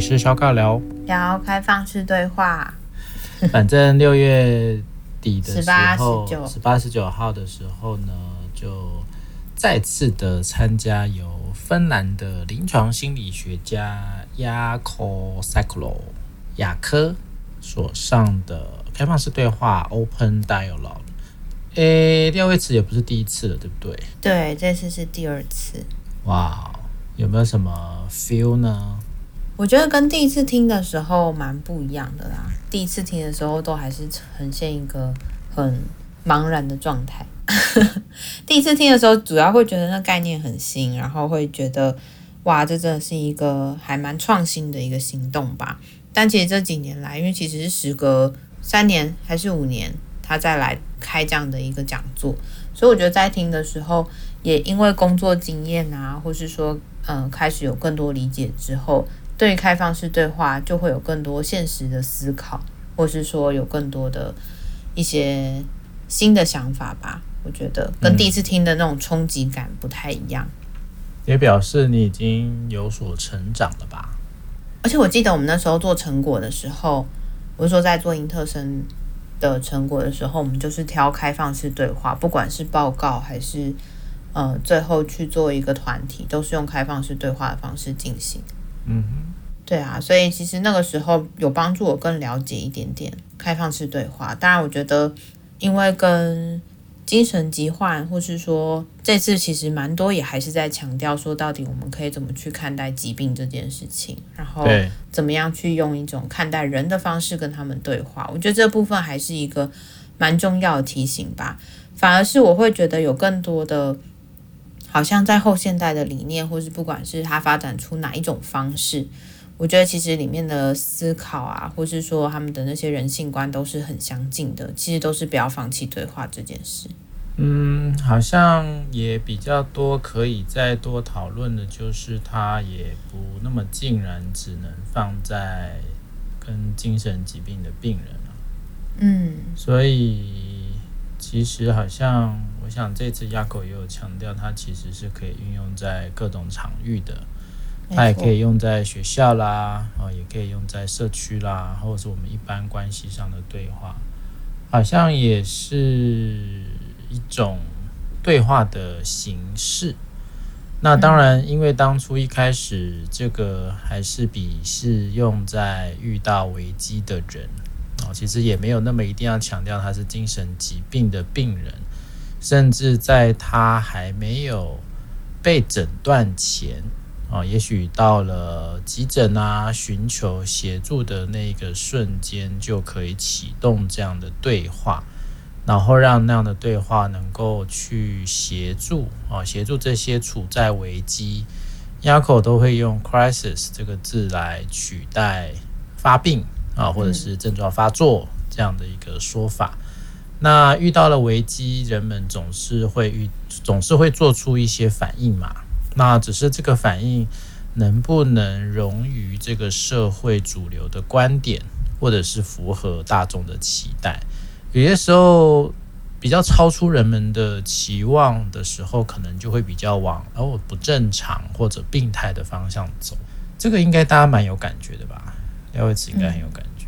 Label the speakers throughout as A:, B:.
A: 里是小尬聊，
B: 聊开放式对话。
A: 反正六月底的时候，
B: 十八、十九、
A: 十八、十九号的时候呢，就再次的参加由芬兰的临床心理学家 Jaakko Seikkula 雅科所上的开放式对话 Open Dialogue。诶，廖威慈也不是第一次了，对不对？
B: 对，这次是第二次。
A: 哇，有没有什么 feel 呢？
B: 我觉得跟第一次听的时候蛮不一样的啦。第一次听的时候都还是呈现一个很茫然的状态。第一次听的时候，主要会觉得那概念很新，然后会觉得哇，这真的是一个还蛮创新的一个行动吧。但其实这几年来，因为其实是时隔三年还是五年。他再来开这样的一个讲座，所以我觉得在听的时候，也因为工作经验啊，或是说，嗯、开始有更多理解之后，对于开放式对话就会有更多现实的思考，或是说有更多的一些新的想法吧。我觉得跟第一次听的那种冲击感不太一样，
A: 也表示你已经有所成长了吧？
B: 而且我记得我们那时候做成果的时候，我是说在做英特生。的成果的时候，我们就是挑开放式对话，不管是报告还是呃最后去做一个团体，都是用开放式对话的方式进行。
A: 嗯哼，
B: 对啊，所以其实那个时候有帮助我更了解一点点开放式对话。当然，我觉得因为跟精神疾患，或是说这次其实蛮多也还是在强调说，到底我们可以怎么去看待疾病这件事情，然后怎么样去用一种看待人的方式跟他们对话。我觉得这部分还是一个蛮重要的提醒吧。反而是我会觉得有更多的，好像在后现代的理念，或是不管是它发展出哪一种方式。我觉得其实里面的思考啊，或是说他们的那些人性观都是很相近的，其实都是不要放弃对话这件事。
A: 嗯，好像也比较多可以再多讨论的，就是它也不那么竟然只能放在跟精神疾病的病人了。
B: 嗯，
A: 所以其实好像我想这次 Jaakko 也有强调，它其实是可以运用在各种场域的。它也可以用在学校啦，哦，也可以用在社区啦，或者是我们一般关系上的对话，好像也是一种对话的形式。那当然，因为当初一开始这个还是比是用在遇到危机的人哦，其实也没有那么一定要强调他是精神疾病的病人，甚至在他还没有被诊断前。啊，也许到了急诊啊，寻求协助的那个瞬间，就可以启动这样的对话，然后让那样的对话能够去协助啊，协助这些处在危机，Jaakko 都会用 crisis 这个字来取代发病啊，或者是症状发作这样的一个说法。那遇到了危机，人们总是会遇，总是会做出一些反应嘛。那只是这个反应能不能融于这个社会主流的观点，或者是符合大众的期待？有些时候比较超出人们的期望的时候，可能就会比较往哦不正常或者病态的方向走。这个应该大家蛮有感觉的吧？廖伟慈应该很有感
B: 觉。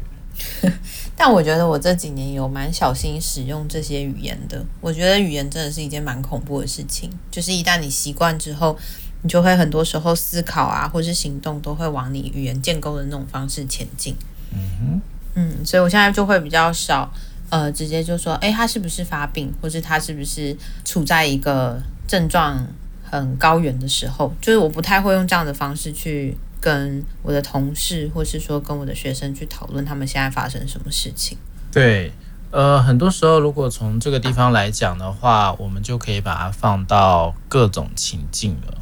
B: 但我觉得我这几年有蛮小心使用这些语言的。我觉得语言真的是一件蛮恐怖的事情，就是一旦你习惯之后。你就会很多时候思考啊，或是行动都会往你语言建构的那种方式前进。
A: 嗯哼，
B: 嗯，所以我现在就会比较少，呃，直接就说，诶，他是不是发病，或是他是不是处在一个症状很高原的时候，就是我不太会用这样的方式去跟我的同事，或是说跟我的学生去讨论他们现在发生什么事情。
A: 对，呃，很多时候如果从这个地方来讲的话，我们就可以把它放到各种情境了。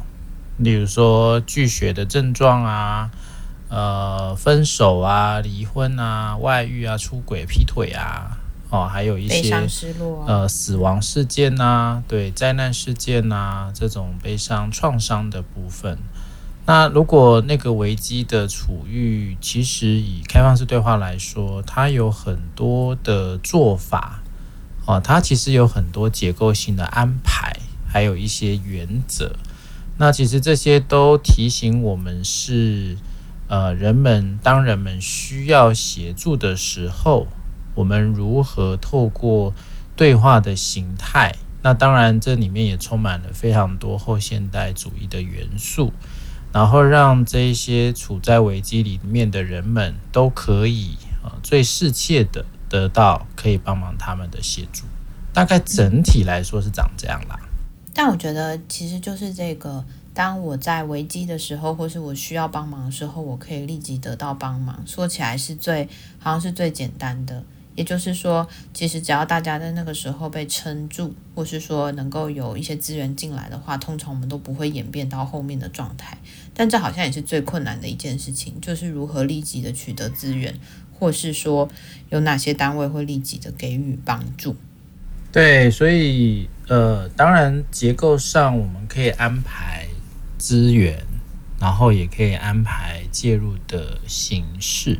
A: 例如说拒绝的症状啊，呃，分手啊，离婚啊，外遇啊，出轨、劈腿啊，哦，还有一些呃，死亡事件呐，对，灾难事件呐，这种悲伤创伤的部分。那如果那个危机的处遇，其实以开放式对话来说，它有很多的做法，哦，它其实有很多结构性的安排，还有一些原则。那其实这些都提醒我们是，呃，人们当人们需要协助的时候，我们如何透过对话的形态？那当然，这里面也充满了非常多后现代主义的元素，然后让这些处在危机里面的人们都可以啊、最适切的得到可以帮忙他们的协助。大概整体来说是长这样啦。
B: 但我觉得其实就是这个。当我在危机的时候，或是我需要帮忙的时候，我可以立即得到帮忙。说起来是最，好像是最简单的。也就是说，其实只要大家在那个时候被撑住，或是说能够有一些资源进来的话，通常我们都不会演变到后面的状态。但这好像也是最困难的一件事情，就是如何立即的取得资源，或是说有哪些单位会立即的给予帮助。
A: 对，所以呃，当然结构上我们可以安排。资源，然后也可以安排介入的形式。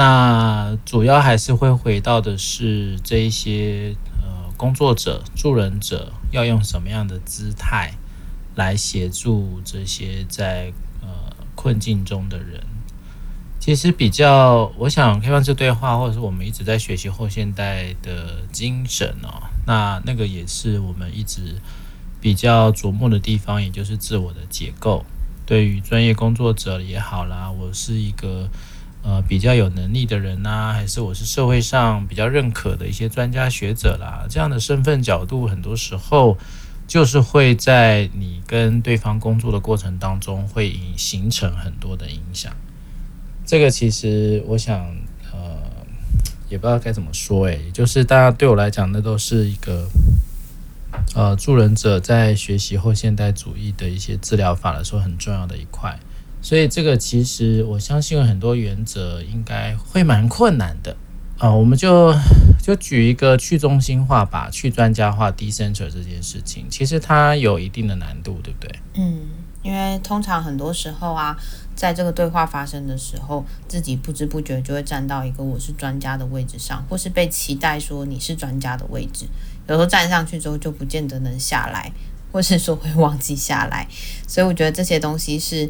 A: 那主要还是会回到的是这一些呃工作者、助人者要用什么样的姿态来协助这些在呃困境中的人。其实比较，我想开放式对话，或者是我们一直在学习后现代的精神哦，那那个也是我们一直。比较琢磨的地方，也就是自我的结构。对于专业工作者也好啦，我是一个呃比较有能力的人呐、还是我是社会上比较认可的一些专家学者啦，这样的身份角度，很多时候就是会在你跟对方工作的过程当中，会形成很多的影响。这个其实我想，呃，也不知道该怎么说，诶，就是大家对我来讲，那都是一个。呃，助人者在学习后现代主义的一些治疗法的时候，很重要的一块。所以这个其实我相信有很多原则应该会蛮困难的啊、我们就就举一个去中心化吧，去专家化 （decenter） 这件事情，其实它有一定的难度，对不对？
B: 嗯，因为通常很多时候啊，在这个对话发生的时候，自己不知不觉就会站到一个我是专家的位置上，或是被期待说你是专家的位置。有时候站上去之后就不见得能下来，或是说会忘记下来，所以我觉得这些东西是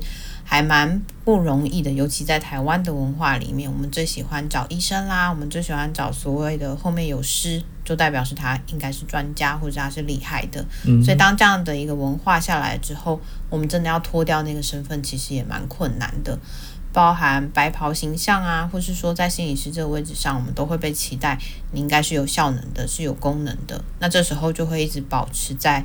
B: 还蛮不容易的。尤其在台湾的文化里面，我们最喜欢找医生啦，我们最喜欢找所谓的后面有师，就代表是他应该是专家或者他是厉害的。嗯。所以当这样的一个文化下来之后，我们真的要脱掉那个身份，其实也蛮困难的。包含白袍形象啊，或是说在心理师这个位置上，我们都会被期待你应该是有效能的，是有功能的。那这时候就会一直保持在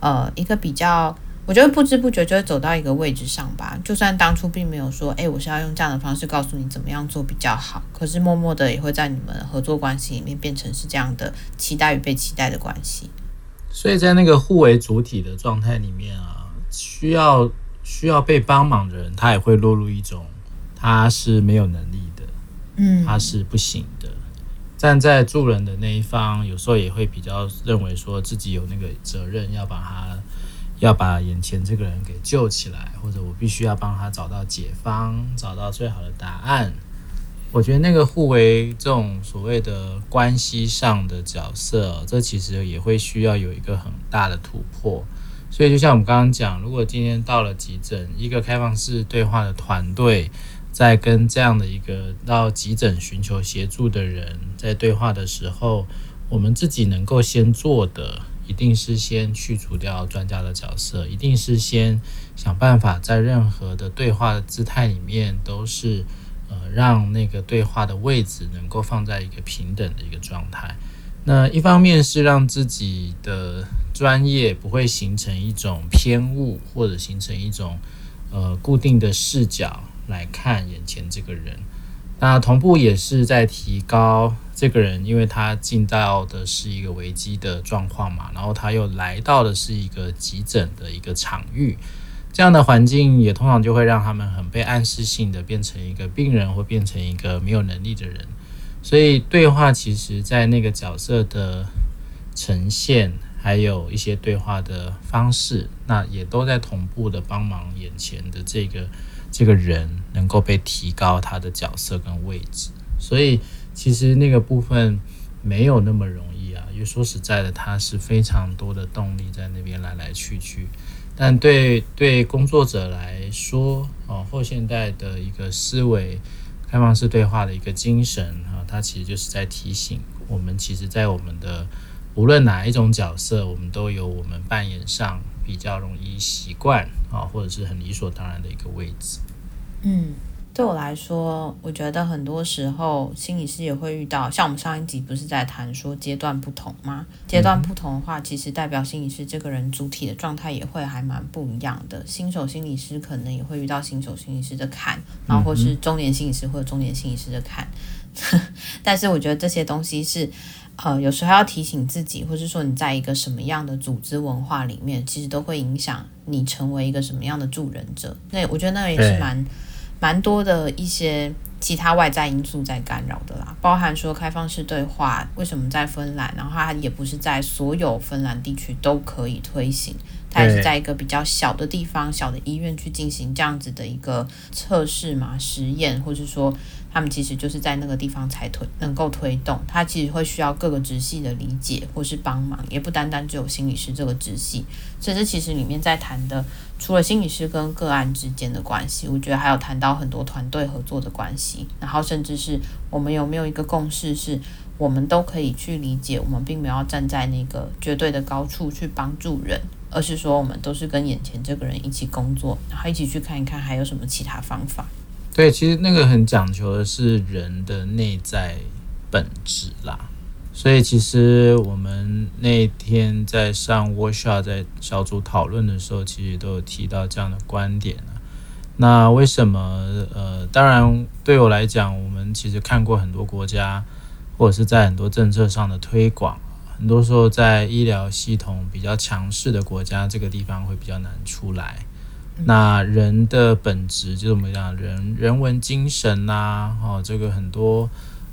B: 呃一个比较，我觉得不知不觉就会走到一个位置上吧。就算当初并没有说，哎，我是要用这样的方式告诉你怎么样做比较好，可是默默的也会在你们合作关系里面变成是这样的期待与被期待的关系。
A: 所以在那个互为主体的状态里面啊，需要需要被帮忙的人，他也会落入一种。他是没有能力的，嗯，他是不行的。站在助人的那一方，有时候也会比较认为说自己有那个责任，要把他要把眼前这个人给救起来，或者我必须要帮他找到解方，找到最好的答案。我觉得那个互为这种所谓的关系上的角色，这其实也会需要有一个很大的突破。所以，就像我们刚刚讲，如果今天到了急诊，一个开放式对话的团队。在跟这样的一个到急诊寻求协助的人在对话的时候，我们自己能够先做的，一定是先去除掉专家的角色，一定是先想办法在任何的对话的姿态里面，都是呃让那个对话的位置能够放在一个平等的一个状态。那一方面是让自己的专业不会形成一种偏误，或者形成一种呃固定的视角。来看眼前这个人，那同步也是在提高这个人，因为他进到的是一个危机的状况嘛，然后他又来到的是一个急诊的一个场域，这样的环境也通常就会让他们很被暗示性的变成一个病人，或变成一个没有能力的人，所以对话其实在那个角色的呈现，还有一些对话的方式，那也都在同步的帮忙眼前的这个。这个人能够被提高他的角色跟位置，所以其实那个部分没有那么容易啊。因为说实在的，它是非常多的动力在那边来来去去。但对对工作者来说，哦，后现代的一个思维，开放式对话的一个精神啊，它其实就是在提醒我们，其实，在我们的无论哪一种角色，我们都有我们扮演上比较容易习惯啊，或者是很理所当然的一个位置。
B: 嗯。对我来说，我觉得很多时候心理师也会遇到，像我们上一集不是在谈说阶段不同吗？阶段不同的话，其实代表心理师这个人主体的状态也会还蛮不一样的。新手心理师可能也会遇到新手心理师的坎，然后或是中年心理师或者中年心理师的坎。但是我觉得这些东西是，呃，有时候要提醒自己，或是说你在一个什么样的组织文化里面，其实都会影响你成为一个什么样的助人者。那我觉得那个也是蛮。蛮多的一些其他外在因素在干扰的啦，包含说开放式对话为什么在芬兰，然后它也不是在所有芬兰地区都可以推行，它也是在一个比较小的地方、小的医院去进行这样子的一个测试嘛、实验，或者说。他们其实就是在那个地方才推能够推动，他其实会需要各个直系的理解或是帮忙，也不单单只有心理师这个直系。所以这其实里面在谈的，除了心理师跟个案之间的关系，我觉得还有谈到很多团队合作的关系，然后甚至是我们有没有一个共识，是我们都可以去理解，我们并没有站在那个绝对的高处去帮助人，而是说我们都是跟眼前这个人一起工作，然后一起去看一看还有什么其他方法。
A: 对，其实那个很讲求的是人的内在本质啦。所以其实我们那天在上 workshop，在小组讨论的时候，其实都有提到这样的观点啊。那为什么？呃，当然对我来讲，我们其实看过很多国家，或者是在很多政策上的推广，很多时候在医疗系统比较强势的国家，这个地方会比较难出来。那人的本质就怎么样？人人文精神呐、啊，哦，这个很多，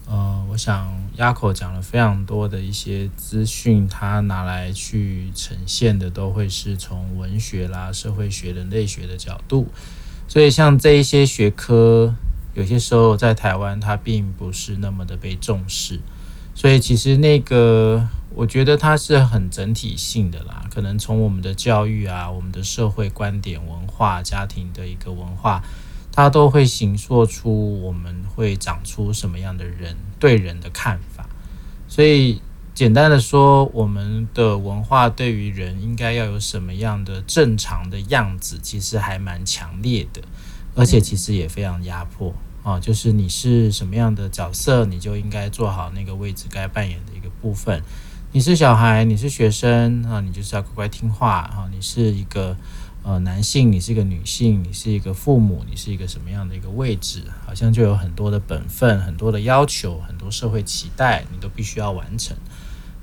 A: 呃，我想 Jaco 讲了非常多的一些资讯，他拿来去呈现的都会是从文学啦、社会学、人类学的角度，所以像这一些学科，有些时候在台湾它并不是那么的被重视，所以其实那个。我觉得它是很整体性的啦，可能从我们的教育啊、我们的社会观点、文化、家庭的一个文化，它都会形塑出我们会长出什么样的人对人的看法。所以简单的说，我们的文化对于人应该要有什么样的正常的样子，其实还蛮强烈的，而且其实也非常压迫啊。就是你是什么样的角色，你就应该做好那个位置该扮演的一个部分。你是小孩，你是学生啊，你就是要乖乖听话啊。你是一个呃男性，你是一个女性，你是一个父母，你是一个什么样的一个位置？好像就有很多的本分，很多的要求，很多社会期待，你都必须要完成。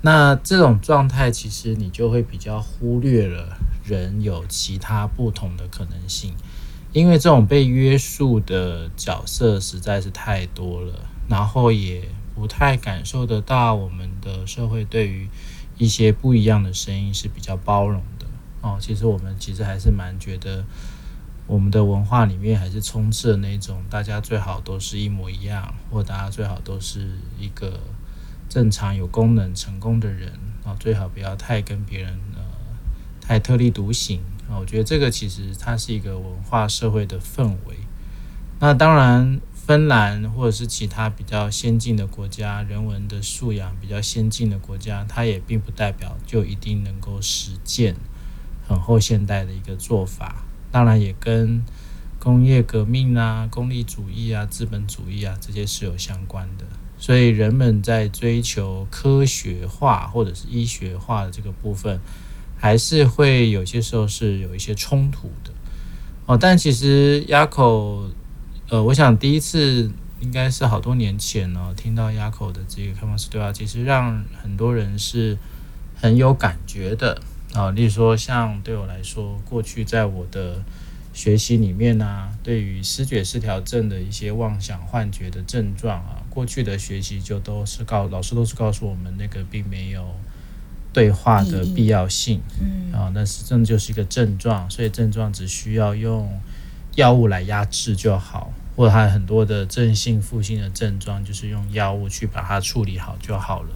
A: 那这种状态，其实你就会比较忽略了人有其他不同的可能性，因为这种被约束的角色实在是太多了，然后也。不太感受得到我们的社会对于一些不一样的声音是比较包容的哦。其实我们其实还是蛮觉得我们的文化里面还是充斥的那种大家最好都是一模一样，或大家最好都是一个正常有功能成功的人啊，最好不要太跟别人呃太特立独行啊。我觉得这个其实它是一个文化社会的氛围。那当然。芬兰或者是其他比较先进的国家，人文的素养比较先进的国家，它也并不代表就一定能够实践很后现代的一个做法。当然，也跟工业革命啊、功利主义啊、资本主义啊这些是有相关的。所以，人们在追求科学化或者是医学化的这个部分，还是会有些时候是有一些冲突的。哦，但其实 Jaco。呃，我想第一次应该是好多年前呢，听到 Jaco 的这个开放式对话，其实让很多人是很有感觉的啊。例如说，像对我来说，过去在我的学习里面呢、啊，对于视觉失调症的一些妄想幻觉的症状啊，过去的学习就都是告老师都是告诉我们，那个并没有对话的必要性，嗯啊，那是真的就是一个症状，所以症状只需要用。药物来压制就好，或者他很多的正性、负性的症状，就是用药物去把它处理好就好了。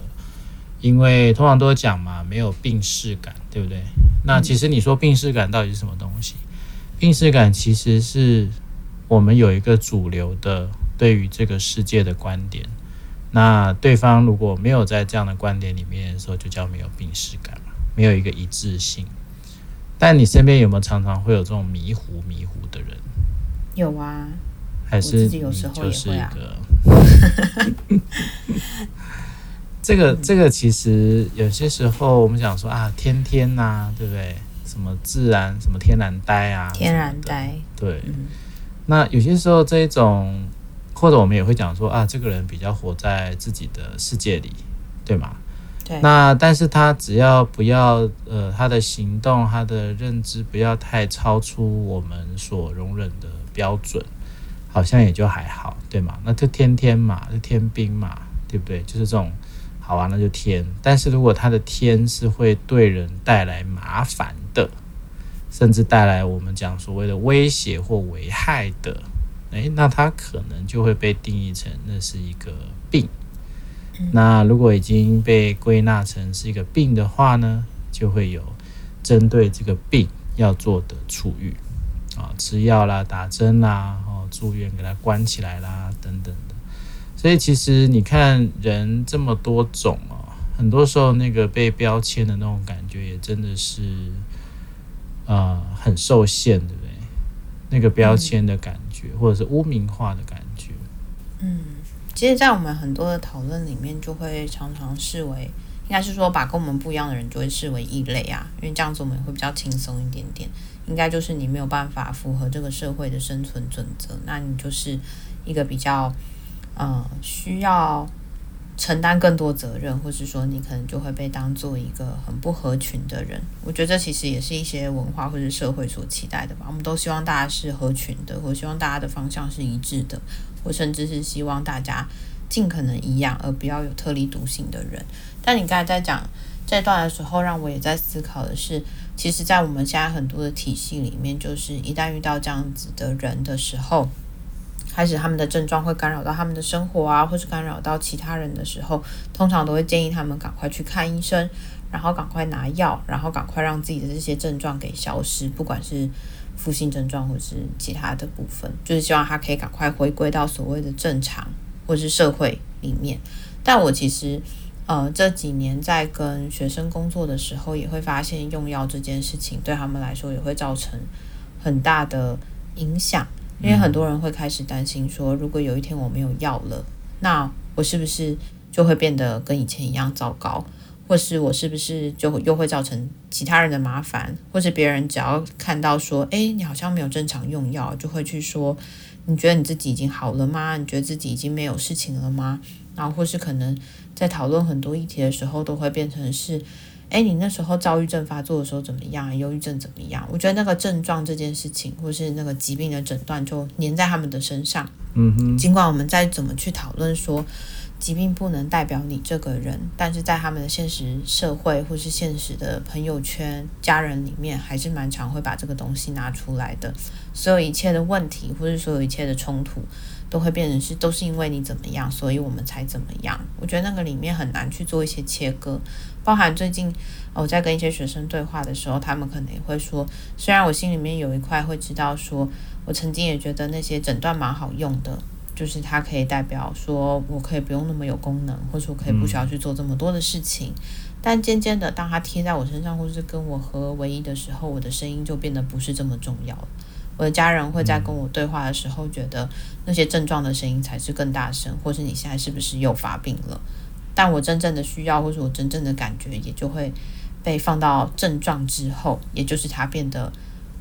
A: 因为通常都讲嘛，没有病识感，对不对？那其实你说病识感到底是什么东西？病识感其实是我们有一个主流的对于这个世界的观点。那对方如果没有在这样的观点里面的时候，就叫没有病识感嘛，没有一个一致性。但你身边有没有常常会有这种迷糊迷糊的人？
B: 有啊，
A: 还是
B: 你就是一个？
A: 这个这个其实有些时候我们讲说啊，天天呐、啊，对不对？什么自然，什么天然呆啊，
B: 天然呆。
A: 对、嗯，那有些时候这一种，或者我们也会讲说啊，这个人比较活在自己的世界里，对吗？对那但是他只要不要呃，他的行动、他的认知不要太超出我们所容忍的标准，好像也就还好，对吗？那就天天嘛，就天兵嘛，对不对？就是这种，好啊，那就天。但是如果他的天是会对人带来麻烦的，甚至带来我们讲所谓的威胁或危害的，诶，那他可能就会被定义成那是一个病。那如果已经被归纳成是一个病的话呢，就会有针对这个病要做的处遇啊，吃药啦、打针啦、哦住院给他关起来啦等等的。所以其实你看人这么多种哦，很多时候那个被标签的那种感觉也真的是呃很受限，对不对？那个标签的感觉，或者是污名化的感觉，
B: 嗯。其实，在我们很多的讨论里面，就会常常视为，应该是说，把跟我们不一样的人就会视为异类啊，因为这样子我们也会比较轻松一点点。应该就是你没有办法符合这个社会的生存准则，那你就是一个比较，呃，需要承担更多责任，或是说你可能就会被当做一个很不合群的人。我觉得这其实也是一些文化或者社会所期待的吧。我们都希望大家是合群的，或希望大家的方向是一致的。我甚至是希望大家尽可能一样，而不要有特立独行的人。但你刚才在讲这段的时候，让我也在思考的是，其实，在我们现在很多的体系里面，就是一旦遇到这样子的人的时候，开始他们的症状会干扰到他们的生活啊，或是干扰到其他人的时候，通常都会建议他们赶快去看医生，然后赶快拿药，然后赶快让自己的这些症状给消失，不管是。负性症状或是其他的部分，就是希望他可以赶快回归到所谓的正常或是社会里面。但我其实呃这几年在跟学生工作的时候，也会发现用药这件事情对他们来说也会造成很大的影响，因为很多人会开始担心说，如果有一天我没有药了，那我是不是就会变得跟以前一样糟糕？或是我是不是就又会造成其他人的麻烦？或是别人只要看到说，诶，你好像没有正常用药，就会去说，你觉得你自己已经好了吗？你觉得自己已经没有事情了吗？然后或是可能在讨论很多议题的时候，都会变成是，诶，你那时候躁郁症发作的时候怎么样？忧郁症怎么样？我觉得那个症状这件事情，或是那个疾病的诊断，就粘在他们的身上。
A: 嗯哼。
B: 尽管我们再怎么去讨论说。疾病不能代表你这个人，但是在他们的现实社会或是现实的朋友圈、家人里面，还是蛮常会把这个东西拿出来的。所有一切的问题，或是所有一切的冲突，都会变成是都是因为你怎么样，所以我们才怎么样。我觉得那个里面很难去做一些切割。包含最近我在跟一些学生对话的时候，他们可能也会说，虽然我心里面有一块会知道说，我曾经也觉得那些诊断蛮好用的。就是它可以代表说，我可以不用那么有功能，或者说我可以不需要去做这么多的事情。但渐渐的，当它贴在我身上，或是跟我合而为一的时候，我的声音就变得不是这么重要了。我的家人会在跟我对话的时候，觉得那些症状的声音才是更大声，或是你现在是不是又发病了？但我真正的需要，或是我真正的感觉，也就会被放到症状之后，也就是它变得。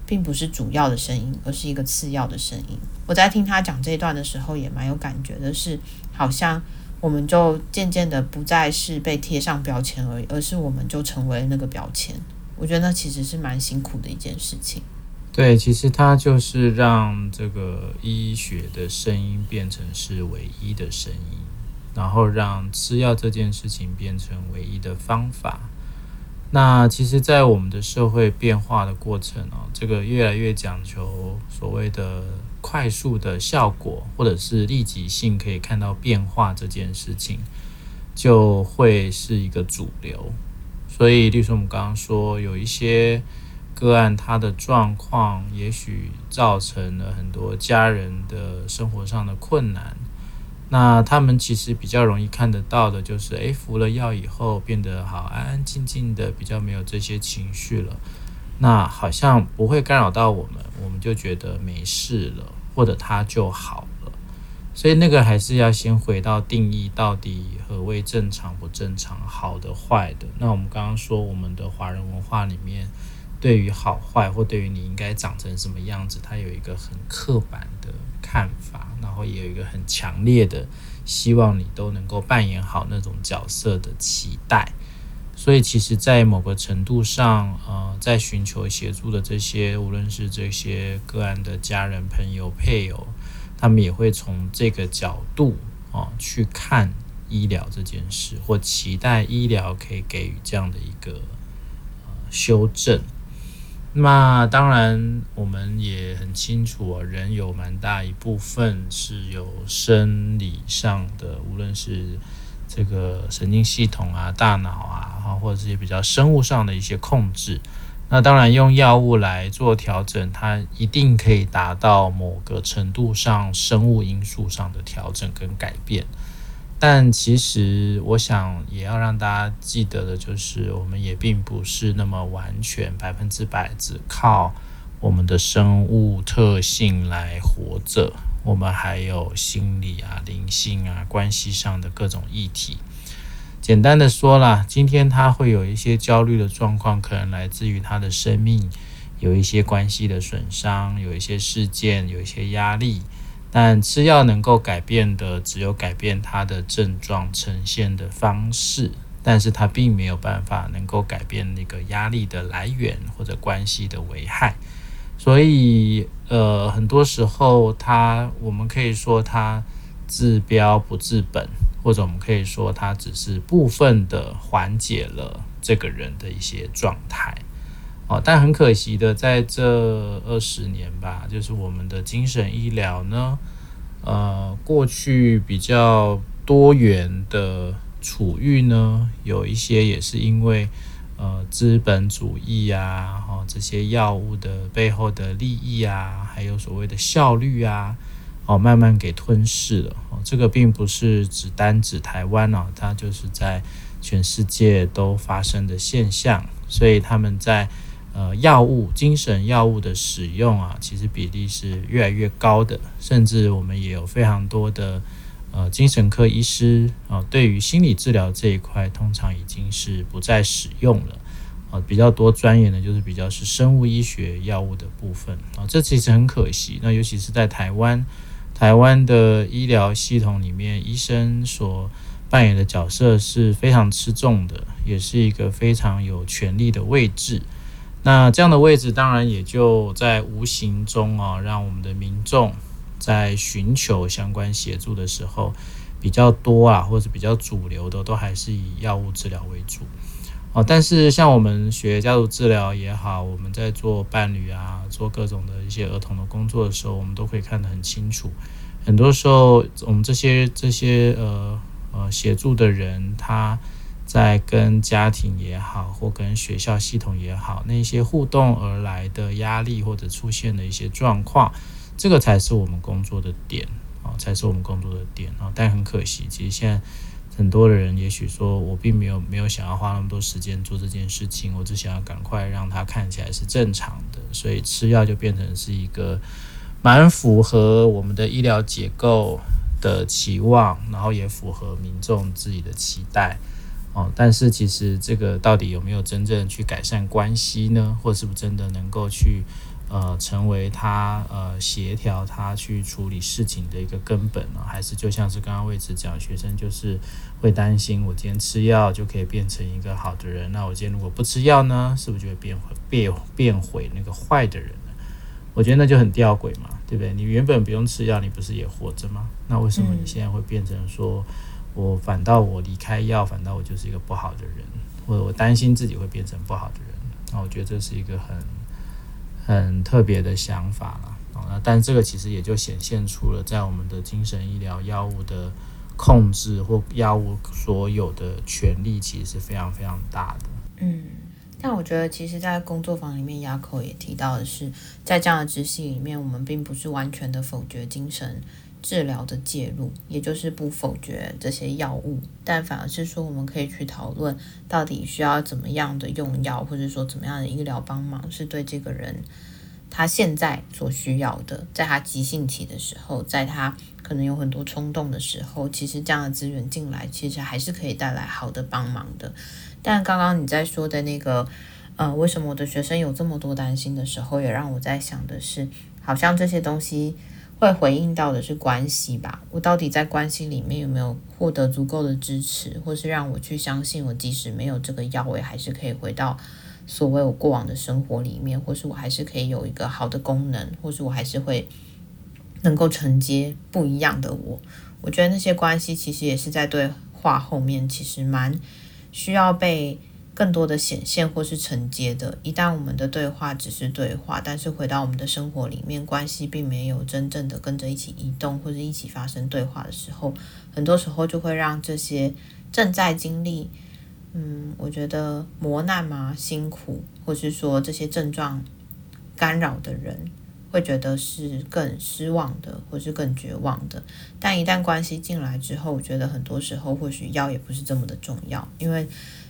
B: 并不是主要的声音，而是一个次要的声音。我在听他讲这一段的时候，也蛮有感觉的是，是好像我们就渐渐的不再是被贴上标签而已，而是我们就成为那个标签。我觉得那其实是蛮辛苦的一件事情。
A: 对，其实它就是让这个医学的声音变成是唯一的声音，然后让吃药这件事情变成唯一的方法。那其实，在我们的社会变化的过程哦，这个越来越讲求所谓的快速的效果，或者是立即性可以看到变化这件事情，就会是一个主流。所以，例如说我们刚刚说有一些个案，他的状况也许造成了很多家人的生活上的困难。那他们其实比较容易看得到的，就是诶，服了药以后变得好安安静静的，比较没有这些情绪了。那好像不会干扰到我们，我们就觉得没事了，或者他就好了。所以那个还是要先回到定义，到底何谓正常不正常、好的坏的。那我们刚刚说，我们的华人文化里面，对于好坏或对于你应该长成什么样子，他有一个很刻板的看法。然后也有一个很强烈的希望你都能够扮演好那种角色的期待，所以其实，在某个程度上，呃，在寻求协助的这些，无论是这些个案的家人、朋友、配偶，他们也会从这个角度啊、去看医疗这件事，或期待医疗可以给予这样的一个呃修正。那当然，我们也很清楚啊，人有蛮大一部分是有生理上的，无论是这个神经系统啊、大脑啊，或者这些比较生物上的一些控制。那当然，用药物来做调整，它一定可以达到某个程度上生物因素上的调整跟改变。但其实，我想也要让大家记得的，就是我们也并不是那么完全百分之百只靠我们的生物特性来活着。我们还有心理啊、灵性啊、关系上的各种议题。简单的说啦，今天他会有一些焦虑的状况，可能来自于他的生命有一些关系的损伤，有一些事件，有一些压力。但吃药能够改变的，只有改变他的症状呈现的方式，但是他并没有办法能够改变那个压力的来源或者关系的危害。所以，呃，很多时候他，我们可以说他治标不治本，或者我们可以说他只是部分的缓解了这个人的一些状态。哦，但很可惜的，在这二十年吧，就是我们的精神医疗呢，呃，过去比较多元的处遇呢，有一些也是因为呃资本主义啊，哦这些药物的背后的利益啊，还有所谓的效率啊，哦慢慢给吞噬了。哦，这个并不是只单指台湾啊，它就是在全世界都发生的现象，所以他们在。呃，药物、精神药物的使用啊，其实比例是越来越高的，甚至我们也有非常多的呃精神科医师啊、对于心理治疗这一块，通常已经是不再使用了啊、呃，比较多专研的就是比较是生物医学药物的部分啊、这其实很可惜。那尤其是在台湾，台湾的医疗系统里面，医生所扮演的角色是非常吃重的，也是一个非常有权力的位置。那这样的位置，当然也就在无形中啊，让我们的民众在寻求相关协助的时候比较多啊，或者比较主流的，都还是以药物治疗为主哦。但是像我们学家族治疗也好，我们在做伴侣啊，做各种的一些儿童的工作的时候，我们都可以看得很清楚。很多时候，我们这些这些呃呃协助的人，他。在跟家庭也好，或跟学校系统也好，那些互动而来的压力或者出现的一些状况，这个才是我们工作的点啊，才是我们工作的点啊。但很可惜，其实现在很多的人，也许说我并没有没有想要花那么多时间做这件事情，我只想要赶快让它看起来是正常的，所以吃药就变成是一个蛮符合我们的医疗结构的期望，然后也符合民众自己的期待。哦，但是其实这个到底有没有真正去改善关系呢？或是不是真的能够去呃成为他呃协调他去处理事情的一个根本呢？还是就像是刚刚魏子讲，学生就是会担心，我今天吃药就可以变成一个好的人，那我今天如果不吃药呢，是不是就会变回变变回那个坏的人呢？我觉得那就很吊诡嘛，对不对？你原本不用吃药，你不是也活着吗？那为什么你现在会变成说？我反倒我离开药，反倒我就是一个不好的人，或者我担心自己会变成不好的人。那我觉得这是一个很很特别的想法了。那但这个其实也就显现出了在我们的精神医疗药物的控制或药物所有的权利，其实是非常非常大的。
B: 嗯，但我觉得其实，在工作坊里面，雅口也提到的是，在这样的执行里面，我们并不是完全的否决精神治疗的介入，也就是不否决这些药物，但反而是说，我们可以去讨论到底需要怎么样的用药，或者说怎么样的医疗帮忙，是对这个人他现在所需要的，在他急性期的时候，在他可能有很多冲动的时候，其实这样的资源进来，其实还是可以带来好的帮忙的。但刚刚你在说的那个，呃，为什么我的学生有这么多担心的时候，也让我在想的是，好像这些东西。会回应到的是关系吧？我到底在关系里面有没有获得足够的支持，或是让我去相信，我即使没有这个药，我也还是可以回到所谓我过往的生活里面，或是我还是可以有一个好的功能，或是我还是会能够承接不一样的我。我觉得那些关系其实也是在对话后面，其实蛮需要被。更多的显现或是承接的，一旦我们的对话只是对话，但是回到我们的生活里面，关系并没有真正的跟着一起移动或者一起发生对话的时候，很多时候就会让这些正在经历，嗯，我觉得磨难嘛、辛苦，或是说这些症状干扰的人，会觉得是更失望的，或是更绝望的。但一旦关系进来之后，我觉得很多时候或许药也不是这么的重要，因为。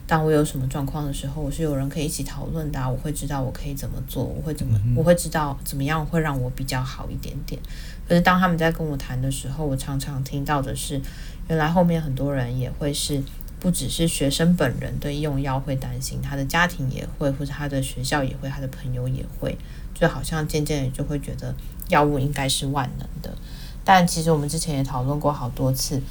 B: 当我有什么状况的时候，我是有人可以一起讨论的啊，我会知道我可以怎么做，我会怎么，我会知道怎么样会让我比较好一点点。可是当他们在跟我谈的时候，我常常听到的是，原来后面很多人也会是，不只是学生本人对用药会担心，他的家庭也会，或者他的学校也会，他的朋友也会，就好像渐渐的就会觉得药物应该是万能的。但其实我们之前也讨论过好多次。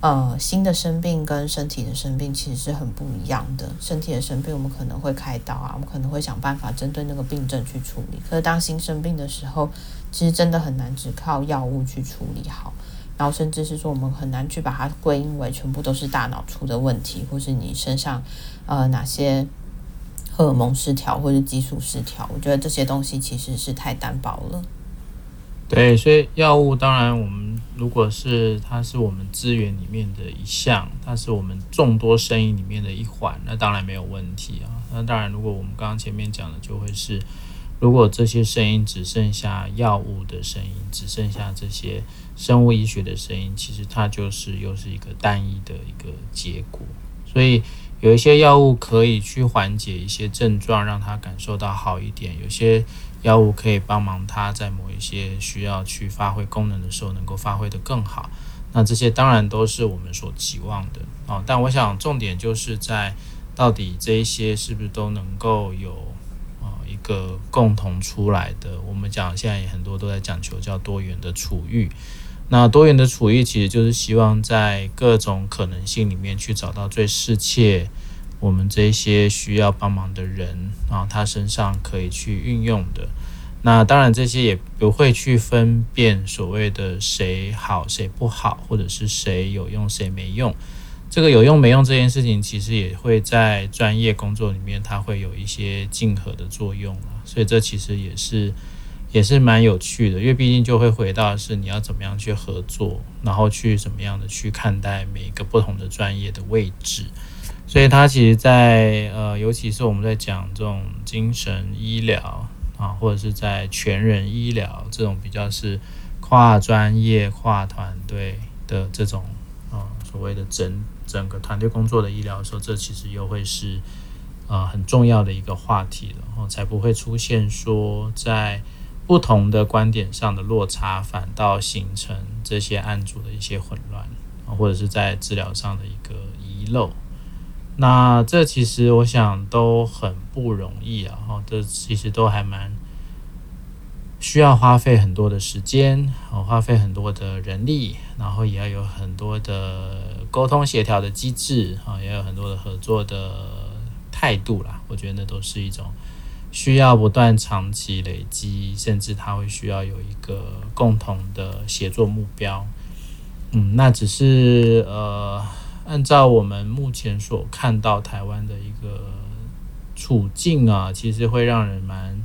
B: 呃，心的生病跟身体的生病其实是很不一样的。身体的生病，我们可能会开刀啊，我们可能会想办法针对那个病症去处理。可是当心生病的时候，其实真的很难只靠药物去处理好。然后甚至是说，我们很难去把它归因为全部都是大脑出的问题，或是你身上呃哪些荷尔蒙失调或者激素失调。我觉得这些东西其实是太单薄了。
A: 对，所以药物当然，我们如果是它是我们资源里面的一项，它是我们众多声音里面的一环，那当然没有问题啊。那当然，如果我们刚刚前面讲的，就会是如果这些声音只剩下药物的声音，只剩下这些生物医学的声音，其实它就是又是一个单一的一个结果。所以有一些药物可以去缓解一些症状，让他感受到好一点。有些。药物可以帮忙它在某一些需要去发挥功能的时候，能够发挥得更好。那这些当然都是我们所期望的哦。但我想重点就是在到底这一些是不是都能够有啊一个共同出来的。我们讲现在也很多都在讲求叫多元的处遇。那多元的处遇其实就是希望在各种可能性里面去找到最适切。我们这些需要帮忙的人啊，他身上可以去运用的。那当然，这些也不会去分辨所谓的谁好谁不好，或者是谁有用谁没用。这个有用没用这件事情，其实也会在专业工作里面，它会有一些竞合的作用啊。所以这其实也是也是蛮有趣的，因为毕竟就会回到是你要怎么样去合作，然后去怎么样的去看待每一个不同的专业的位置。所以，他其实在，呃，尤其是我们在讲这种精神医疗啊，或者是在全人医疗这种比较是跨专业、跨团队的这种啊，所谓的整整个团队工作的医疗的时候，这其实又会是啊很重要的一个话题，然后才不会出现说在不同的观点上的落差，反倒形成这些案组的一些混乱啊，或者是在治疗上的一个遗漏。那这其实我想都很不容易啊，哈，这其实都还蛮需要花费很多的时间，花费很多的人力，然后也要有很多的沟通协调的机制，啊，也有很多的合作的态度啦。我觉得那都是一种需要不断长期累积，甚至他会需要有一个共同的协作目标。嗯，那只是呃。按照我们目前所看到台湾的一个处境啊，其实会让人蛮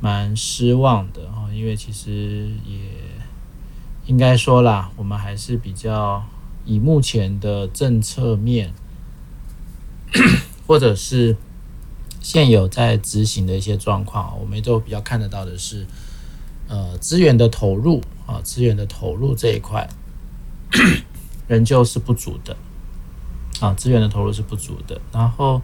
A: 蛮失望的啊，因为其实也应该说啦，我们还是比较以目前的政策面，或者是现有在执行的一些状况，我们都比较看得到的是，呃，资源的投入啊，资源的投入这一块，仍旧是不足的。啊，资源的投入是不足的。然后，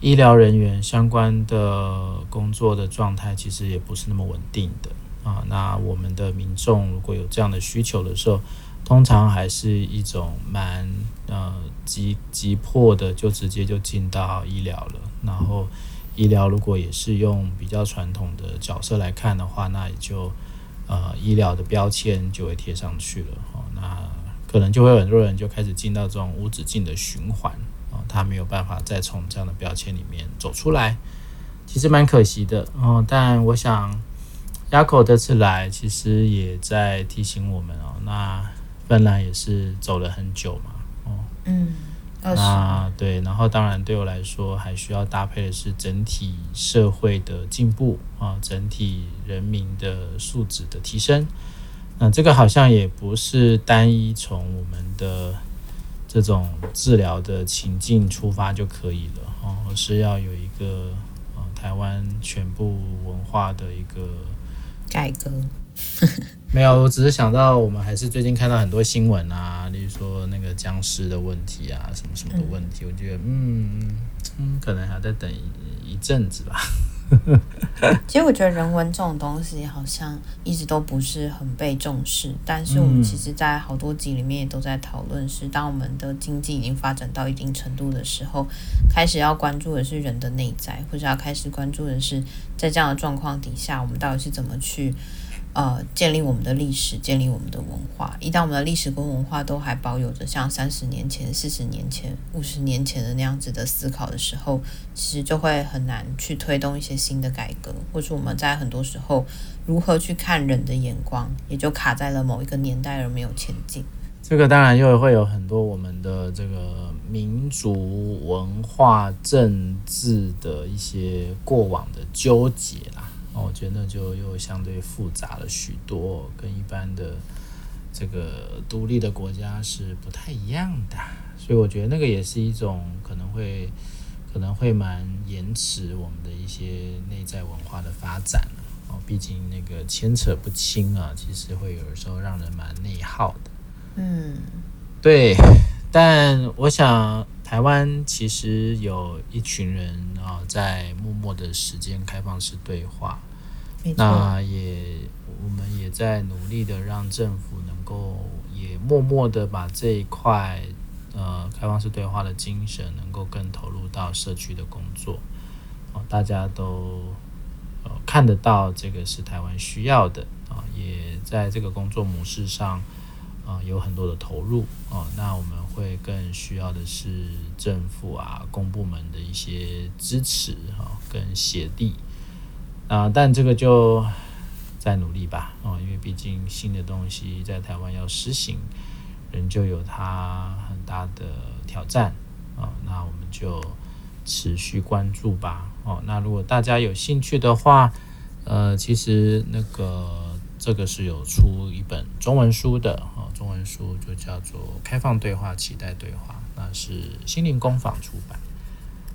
A: 医疗人员相关的工作的状态其实也不是那么稳定的啊。那我们的民众如果有这样的需求的时候，通常还是一种蛮呃急急迫的，就直接就进到医疗了，然后。医疗如果也是用比较传统的角色来看的话，那也就呃医疗的标签就会贴上去了哦。那可能就会有很多人就开始进到这种无止境的循环啊，他没有办法再从这样的标签里面走出来，其实蛮可惜的哦。但我想，Yako 这次来其实也在提醒我们哦，那芬兰也是走了很久嘛，哦，嗯。那对，然后当然对我来说，还需要搭配的是整体社会的进步啊，整体人民的素质的提升。那这个好像也不是单一从我们的这种治疗的情境出发就可以了哦，而是要有一个啊台湾全部文化的一个
B: 改革。
A: 没有，我只是想到我们还是最近看到很多新闻啊，例如说那个僵尸的问题啊，什么什么的问题，嗯、我觉得嗯嗯，可能还要再等一一阵子吧。
B: 其实我觉得人文这种东西好像一直都不是很被重视，但是我们其实，在好多集里面也都在讨论，是当我们的经济已经发展到一定程度的时候，开始要关注的是人的内在，或者要开始关注的是在这样的状况底下，我们到底是怎么去。呃，建立我们的历史，建立我们的文化。一旦我们的历史跟文化都还保有着像三十年前、四十年前、五十年前的那样子的思考的时候，其实就会很难去推动一些新的改革，或是我们在很多时候如何去看人的眼光，也就卡在了某一个年代而没有前进。
A: 这个当然又会有很多我们的这个民族文化、政治的一些过往的纠结啦。我觉得就又相对复杂了许多，跟一般的这个独立的国家是不太一样的，所以我觉得那个也是一种可能会可能会蛮延迟我们的一些内在文化的发展哦。毕竟那个牵扯不清啊，其实会有的时候让人蛮内耗的。嗯，对。但我想，台湾其实有一群人啊，在默默的时间开放式对话，那也我们也在努力的让政府能够也默默的把这一块呃开放式对话的精神能够更投入到社区的工作，大家都看得到这个是台湾需要的啊，也在这个工作模式上。啊，有很多的投入。哦，那我们会更需要的是政府啊、公部门的一些支持哈，跟协力啊，但这个就再努力吧哦，因为毕竟新的东西在台湾要实行，仍旧有它很大的挑战啊，那我们就持续关注吧哦，那如果大家有兴趣的话，呃，其实那个。这个是有出一本中文书的，中文书就叫做《开放对话，期待对话》，那是心灵工坊出版。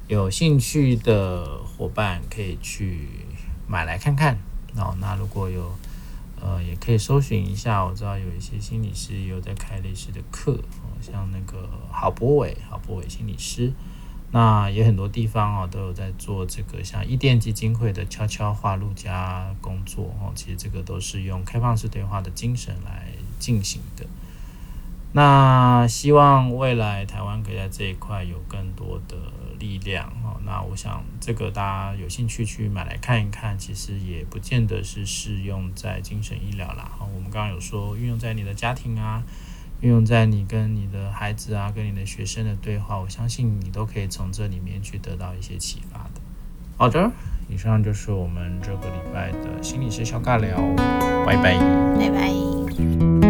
A: 有兴趣的伙伴可以去买来看看哦。那如果有呃，也可以搜寻一下，我知道有一些心理师有在开类似的课，像那个郝博伟，郝博伟心理师。那也很多地方哦，都有在做这个，像伊甸基金会的悄悄话路加工作哦，其实这个都是用开放式对话的精神来进行的。那希望未来台湾可以在这一块有更多的力量哦。那我想这个大家有兴趣去买来看一看，其实也不见得是适用在精神医疗啦。我们刚刚有说运用在你的家庭啊。运用在你跟你的孩子啊，跟你的学生的对话，我相信你都可以从这里面去得到一些启发的。好的，以上就是我们这个礼拜的心理师小尬聊，拜拜，
B: 拜拜。